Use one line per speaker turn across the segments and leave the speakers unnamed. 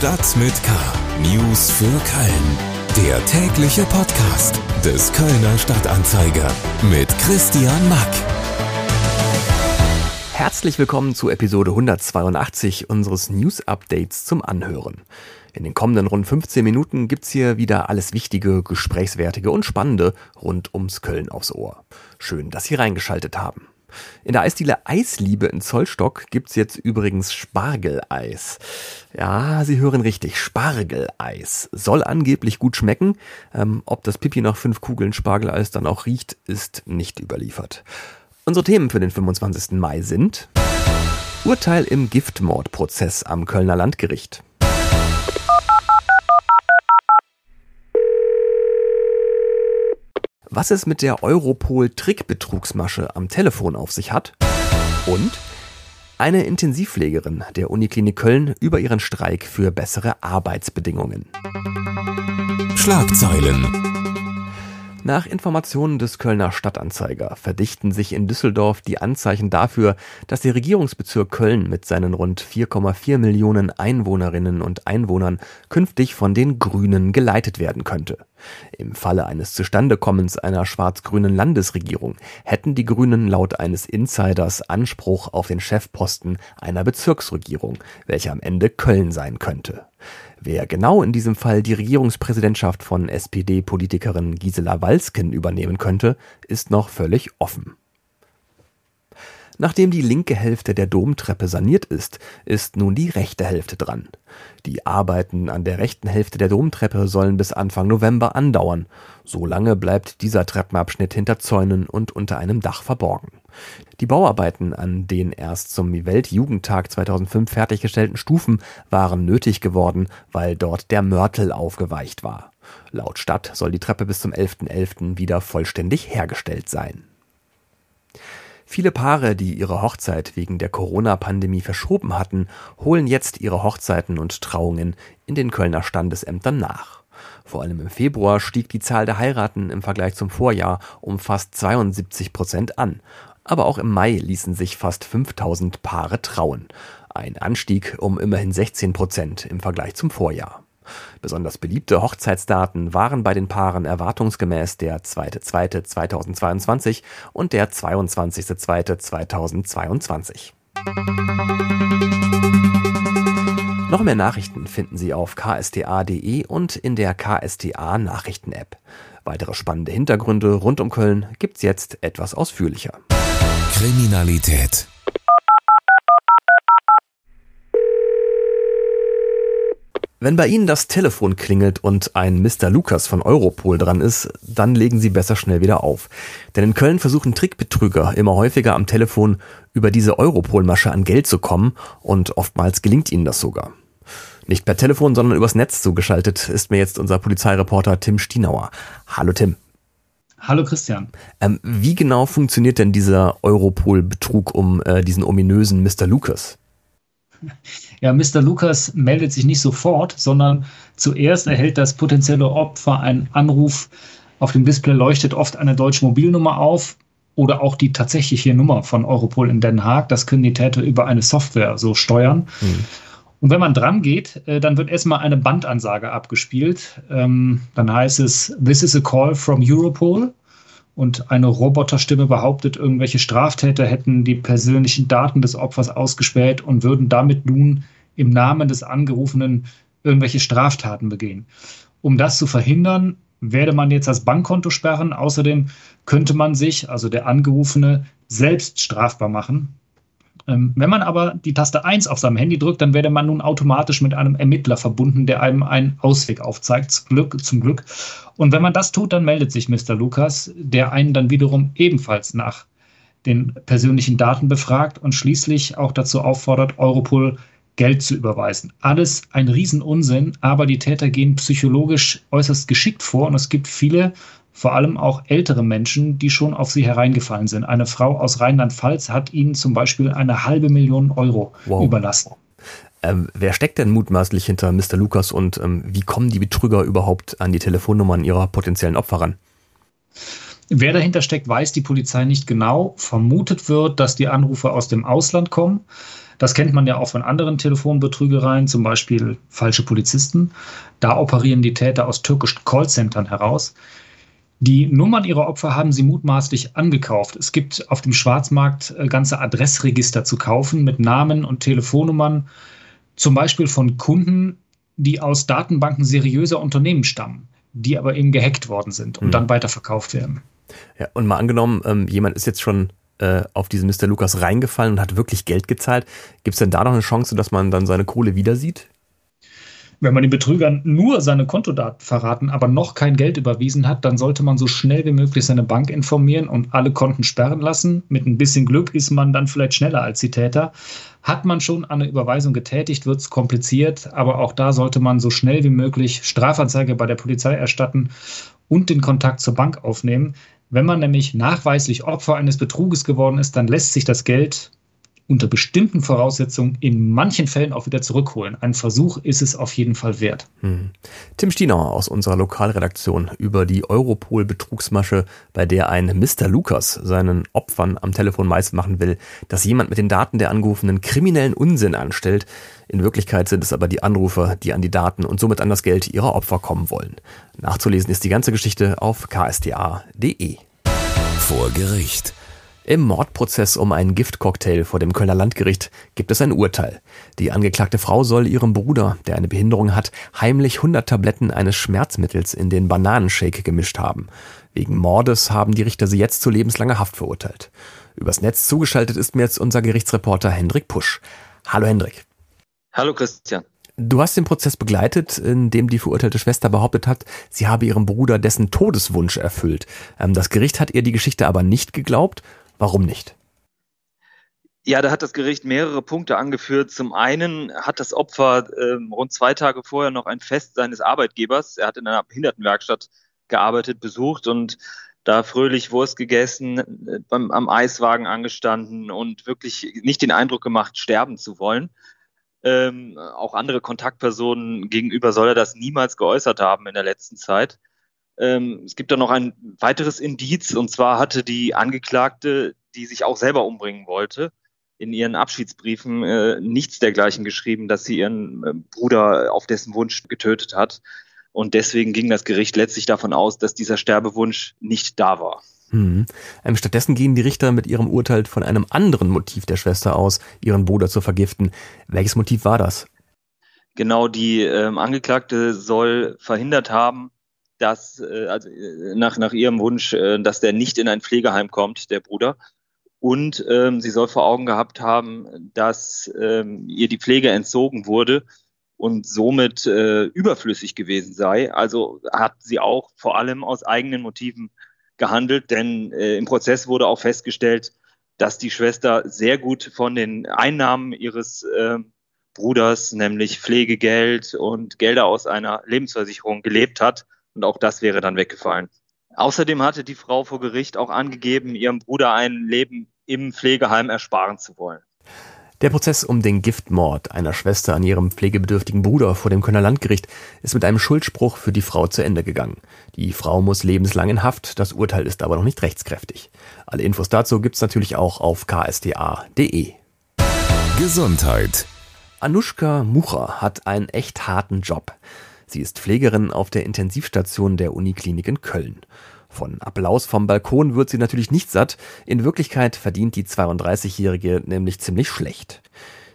Stadt mit K. News für Köln. Der tägliche Podcast des Kölner Stadtanzeiger mit Christian Mack.
Herzlich willkommen zu Episode 182 unseres News Updates zum Anhören. In den kommenden rund 15 Minuten gibt's hier wieder alles Wichtige, Gesprächswertige und Spannende rund ums Köln aufs Ohr. Schön, dass Sie reingeschaltet haben. In der Eisdiele Eisliebe in Zollstock gibt's jetzt übrigens Spargeleis. Ja, Sie hören richtig, Spargeleis. Soll angeblich gut schmecken. Ähm, ob das Pipi nach fünf Kugeln Spargeleis dann auch riecht, ist nicht überliefert. Unsere Themen für den 25. Mai sind Urteil im Giftmordprozess am Kölner Landgericht. Was es mit der Europol-Trickbetrugsmasche am Telefon auf sich hat und eine Intensivpflegerin der Uniklinik Köln über ihren Streik für bessere Arbeitsbedingungen.
Schlagzeilen
nach Informationen des Kölner Stadtanzeiger verdichten sich in Düsseldorf die Anzeichen dafür, dass der Regierungsbezirk Köln mit seinen rund 4,4 Millionen Einwohnerinnen und Einwohnern künftig von den Grünen geleitet werden könnte. Im Falle eines Zustandekommens einer schwarz-grünen Landesregierung hätten die Grünen laut eines Insiders Anspruch auf den Chefposten einer Bezirksregierung, welche am Ende Köln sein könnte. Wer genau in diesem Fall die Regierungspräsidentschaft von SPD-Politikerin Gisela Walsken übernehmen könnte, ist noch völlig offen. Nachdem die linke Hälfte der Domtreppe saniert ist, ist nun die rechte Hälfte dran. Die Arbeiten an der rechten Hälfte der Domtreppe sollen bis Anfang November andauern. So lange bleibt dieser Treppenabschnitt hinter Zäunen und unter einem Dach verborgen. Die Bauarbeiten an den erst zum Weltjugendtag 2005 fertiggestellten Stufen waren nötig geworden, weil dort der Mörtel aufgeweicht war. Laut Stadt soll die Treppe bis zum 11.11. .11. wieder vollständig hergestellt sein. Viele Paare, die ihre Hochzeit wegen der Corona-Pandemie verschoben hatten, holen jetzt ihre Hochzeiten und Trauungen in den Kölner Standesämtern nach. Vor allem im Februar stieg die Zahl der Heiraten im Vergleich zum Vorjahr um fast 72 Prozent an. Aber auch im Mai ließen sich fast 5000 Paare trauen. Ein Anstieg um immerhin 16 Prozent im Vergleich zum Vorjahr. Besonders beliebte Hochzeitsdaten waren bei den Paaren erwartungsgemäß der 2.2.2022 und der 22.2.2022. Noch mehr Nachrichten finden Sie auf ksta.de und in der KSTA Nachrichten-App. Weitere spannende Hintergründe rund um Köln gibt's jetzt etwas ausführlicher.
Kriminalität
Wenn bei Ihnen das Telefon klingelt und ein Mr. Lukas von Europol dran ist, dann legen Sie besser schnell wieder auf. Denn in Köln versuchen Trickbetrüger immer häufiger am Telefon über diese Europol-Masche an Geld zu kommen und oftmals gelingt ihnen das sogar. Nicht per Telefon, sondern übers Netz zugeschaltet ist mir jetzt unser Polizeireporter Tim Stienauer. Hallo Tim.
Hallo Christian.
Ähm, wie genau funktioniert denn dieser Europol-Betrug um äh, diesen ominösen Mr. Lukas?
Ja, Mr. Lukas meldet sich nicht sofort, sondern zuerst erhält das potenzielle Opfer einen Anruf. Auf dem Display leuchtet oft eine deutsche Mobilnummer auf oder auch die tatsächliche Nummer von Europol in Den Haag. Das können die Täter über eine Software so steuern. Hm. Und wenn man dran geht, äh, dann wird erstmal eine Bandansage abgespielt. Ähm, dann heißt es, This is a call from Europol und eine Roboterstimme behauptet, irgendwelche Straftäter hätten die persönlichen Daten des Opfers ausgespäht und würden damit nun im Namen des Angerufenen irgendwelche Straftaten begehen. Um das zu verhindern, werde man jetzt das Bankkonto sperren. Außerdem könnte man sich, also der Angerufene, selbst strafbar machen. Ähm, wenn man aber die Taste 1 auf seinem Handy drückt, dann werde man nun automatisch mit einem Ermittler verbunden, der einem einen Ausweg aufzeigt, zum Glück. Zum Glück. Und wenn man das tut, dann meldet sich Mr. Lukas, der einen dann wiederum ebenfalls nach den persönlichen Daten befragt und schließlich auch dazu auffordert, Europol Geld zu überweisen. Alles ein Riesenunsinn, aber die Täter gehen psychologisch äußerst geschickt vor und es gibt viele vor allem auch ältere Menschen, die schon auf sie hereingefallen sind. Eine Frau aus Rheinland-Pfalz hat ihnen zum Beispiel eine halbe Million Euro wow. überlassen.
Ähm, wer steckt denn mutmaßlich hinter Mr. Lukas und ähm, wie kommen die Betrüger überhaupt an die Telefonnummern ihrer potenziellen Opfer ran?
Wer dahinter steckt, weiß die Polizei nicht genau. Vermutet wird, dass die Anrufe aus dem Ausland kommen. Das kennt man ja auch von anderen Telefonbetrügereien, zum Beispiel falsche Polizisten. Da operieren die Täter aus türkischen Callcentern heraus. Die Nummern ihrer Opfer haben sie mutmaßlich angekauft. Es gibt auf dem Schwarzmarkt äh, ganze Adressregister zu kaufen mit Namen und Telefonnummern, zum Beispiel von Kunden, die aus Datenbanken seriöser Unternehmen stammen, die aber eben gehackt worden sind und mhm. dann weiterverkauft werden.
Ja, und mal angenommen, ähm, jemand ist jetzt schon äh, auf diesen Mr. Lukas reingefallen und hat wirklich Geld gezahlt. Gibt es denn da noch eine Chance, dass man dann seine Kohle wieder sieht?
Wenn man den Betrügern nur seine Kontodaten verraten, aber noch kein Geld überwiesen hat, dann sollte man so schnell wie möglich seine Bank informieren und alle Konten sperren lassen. Mit ein bisschen Glück ist man dann vielleicht schneller als die Täter. Hat man schon eine Überweisung getätigt, wird es kompliziert, aber auch da sollte man so schnell wie möglich Strafanzeige bei der Polizei erstatten und den Kontakt zur Bank aufnehmen. Wenn man nämlich nachweislich Opfer eines Betruges geworden ist, dann lässt sich das Geld unter bestimmten Voraussetzungen in manchen Fällen auch wieder zurückholen. Ein Versuch ist es auf jeden Fall wert. Hm.
Tim Stienauer aus unserer Lokalredaktion über die Europol-Betrugsmasche, bei der ein Mr. Lukas seinen Opfern am Telefon meist machen will, dass jemand mit den Daten der Angerufenen kriminellen Unsinn anstellt. In Wirklichkeit sind es aber die Anrufer, die an die Daten und somit an das Geld ihrer Opfer kommen wollen. Nachzulesen ist die ganze Geschichte auf ksda.de.
Vor Gericht.
Im Mordprozess um einen Giftcocktail vor dem Kölner Landgericht gibt es ein Urteil. Die angeklagte Frau soll ihrem Bruder, der eine Behinderung hat, heimlich 100 Tabletten eines Schmerzmittels in den Bananenshake gemischt haben. Wegen Mordes haben die Richter sie jetzt zu lebenslanger Haft verurteilt. Übers Netz zugeschaltet ist mir jetzt unser Gerichtsreporter Hendrik Pusch. Hallo Hendrik.
Hallo Christian.
Du hast den Prozess begleitet, in dem die verurteilte Schwester behauptet hat, sie habe ihrem Bruder dessen Todeswunsch erfüllt. Ähm, das Gericht hat ihr die Geschichte aber nicht geglaubt Warum nicht?
Ja, da hat das Gericht mehrere Punkte angeführt. Zum einen hat das Opfer äh, rund zwei Tage vorher noch ein Fest seines Arbeitgebers, er hat in einer Behindertenwerkstatt gearbeitet, besucht und da fröhlich Wurst gegessen, äh, beim, am Eiswagen angestanden und wirklich nicht den Eindruck gemacht, sterben zu wollen. Ähm, auch andere Kontaktpersonen gegenüber soll er das niemals geäußert haben in der letzten Zeit. Ähm, es gibt da noch ein weiteres Indiz, und zwar hatte die Angeklagte, die sich auch selber umbringen wollte, in ihren Abschiedsbriefen äh, nichts dergleichen geschrieben, dass sie ihren äh, Bruder auf dessen Wunsch getötet hat. Und deswegen ging das Gericht letztlich davon aus, dass dieser Sterbewunsch nicht da war.
Hm. Ähm, stattdessen gehen die Richter mit ihrem Urteil von einem anderen Motiv der Schwester aus, ihren Bruder zu vergiften. Welches Motiv war das?
Genau, die ähm, Angeklagte soll verhindert haben, dass, äh, also äh, nach, nach ihrem Wunsch, äh, dass der nicht in ein Pflegeheim kommt, der Bruder. Und ähm, sie soll vor Augen gehabt haben, dass ähm, ihr die Pflege entzogen wurde und somit äh, überflüssig gewesen sei. Also hat sie auch vor allem aus eigenen Motiven gehandelt, denn äh, im Prozess wurde auch festgestellt, dass die Schwester sehr gut von den Einnahmen ihres äh, Bruders, nämlich Pflegegeld und Gelder aus einer Lebensversicherung gelebt hat und auch das wäre dann weggefallen. Außerdem hatte die Frau vor Gericht auch angegeben, ihrem Bruder ein Leben im Pflegeheim ersparen zu wollen.
Der Prozess um den Giftmord einer Schwester an ihrem pflegebedürftigen Bruder vor dem Kölner Landgericht ist mit einem Schuldspruch für die Frau zu Ende gegangen. Die Frau muss lebenslang in Haft, das Urteil ist aber noch nicht rechtskräftig. Alle Infos dazu gibt's natürlich auch auf ksta.de.
Gesundheit.
Anushka Mucha hat einen echt harten Job. Sie ist Pflegerin auf der Intensivstation der Uniklinik in Köln. Von Applaus vom Balkon wird sie natürlich nicht satt. In Wirklichkeit verdient die 32-Jährige nämlich ziemlich schlecht.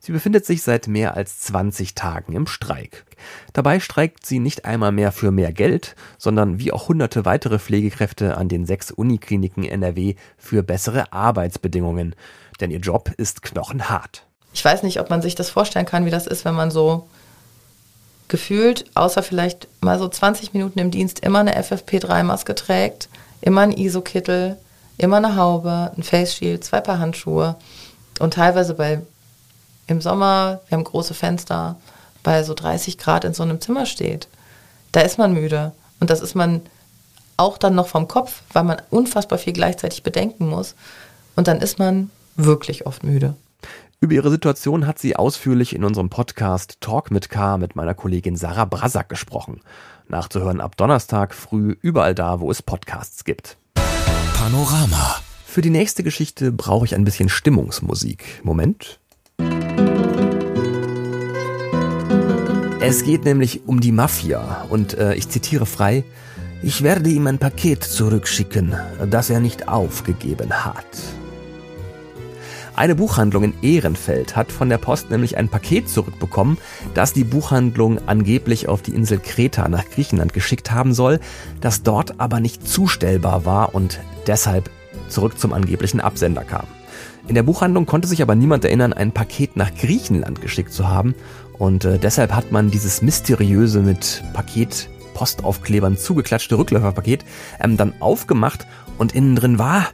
Sie befindet sich seit mehr als 20 Tagen im Streik. Dabei streikt sie nicht einmal mehr für mehr Geld, sondern wie auch hunderte weitere Pflegekräfte an den sechs Unikliniken NRW für bessere Arbeitsbedingungen. Denn ihr Job ist knochenhart.
Ich weiß nicht, ob man sich das vorstellen kann, wie das ist, wenn man so gefühlt, außer vielleicht mal so 20 Minuten im Dienst, immer eine FFP3-Maske trägt, immer ein ISO-Kittel, immer eine Haube, ein Face Shield, zwei Paar Handschuhe und teilweise bei im Sommer, wir haben große Fenster, bei so 30 Grad in so einem Zimmer steht. Da ist man müde und das ist man auch dann noch vom Kopf, weil man unfassbar viel gleichzeitig bedenken muss und dann ist man wirklich oft müde.
Über ihre Situation hat sie ausführlich in unserem Podcast Talk mit K mit meiner Kollegin Sarah Brasak gesprochen. Nachzuhören ab Donnerstag früh überall da, wo es Podcasts gibt.
Panorama.
Für die nächste Geschichte brauche ich ein bisschen Stimmungsmusik. Moment. Es geht nämlich um die Mafia und äh, ich zitiere frei, ich werde ihm ein Paket zurückschicken, das er nicht aufgegeben hat. Eine Buchhandlung in Ehrenfeld hat von der Post nämlich ein Paket zurückbekommen, das die Buchhandlung angeblich auf die Insel Kreta nach Griechenland geschickt haben soll, das dort aber nicht zustellbar war und deshalb zurück zum angeblichen Absender kam. In der Buchhandlung konnte sich aber niemand erinnern, ein Paket nach Griechenland geschickt zu haben und äh, deshalb hat man dieses mysteriöse mit Paket Postaufklebern zugeklatschte Rückläuferpaket ähm, dann aufgemacht und innen drin war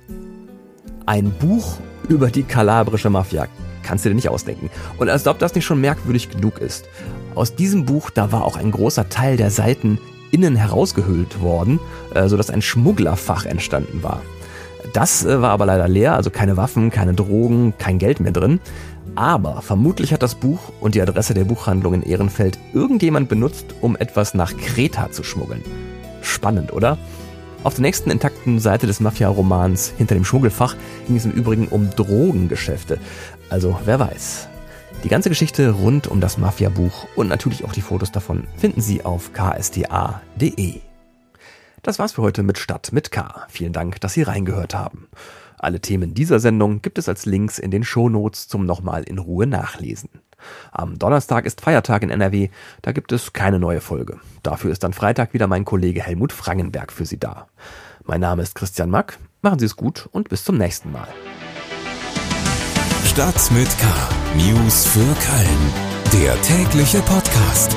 ein Buch über die kalabrische Mafia. Kannst du dir nicht ausdenken. Und als ob das nicht schon merkwürdig genug ist. Aus diesem Buch, da war auch ein großer Teil der Seiten innen herausgehöhlt worden, äh, sodass ein Schmugglerfach entstanden war. Das äh, war aber leider leer, also keine Waffen, keine Drogen, kein Geld mehr drin. Aber vermutlich hat das Buch und die Adresse der Buchhandlung in Ehrenfeld irgendjemand benutzt, um etwas nach Kreta zu schmuggeln. Spannend, oder? Auf der nächsten intakten Seite des Mafia-Romans Hinter dem Schmuggelfach ging es im Übrigen um Drogengeschäfte. Also wer weiß. Die ganze Geschichte rund um das Mafia-Buch und natürlich auch die Fotos davon finden Sie auf ksta.de. Das war's für heute mit Stadt mit K. Vielen Dank, dass Sie reingehört haben. Alle Themen dieser Sendung gibt es als Links in den Shownotes zum nochmal in Ruhe nachlesen. Am Donnerstag ist Feiertag in NRW, da gibt es keine neue Folge. Dafür ist dann Freitag wieder mein Kollege Helmut Frangenberg für Sie da. Mein Name ist Christian Mack, machen Sie es gut und bis zum nächsten Mal.
Stadt mit K. News für Köln. Der tägliche Podcast.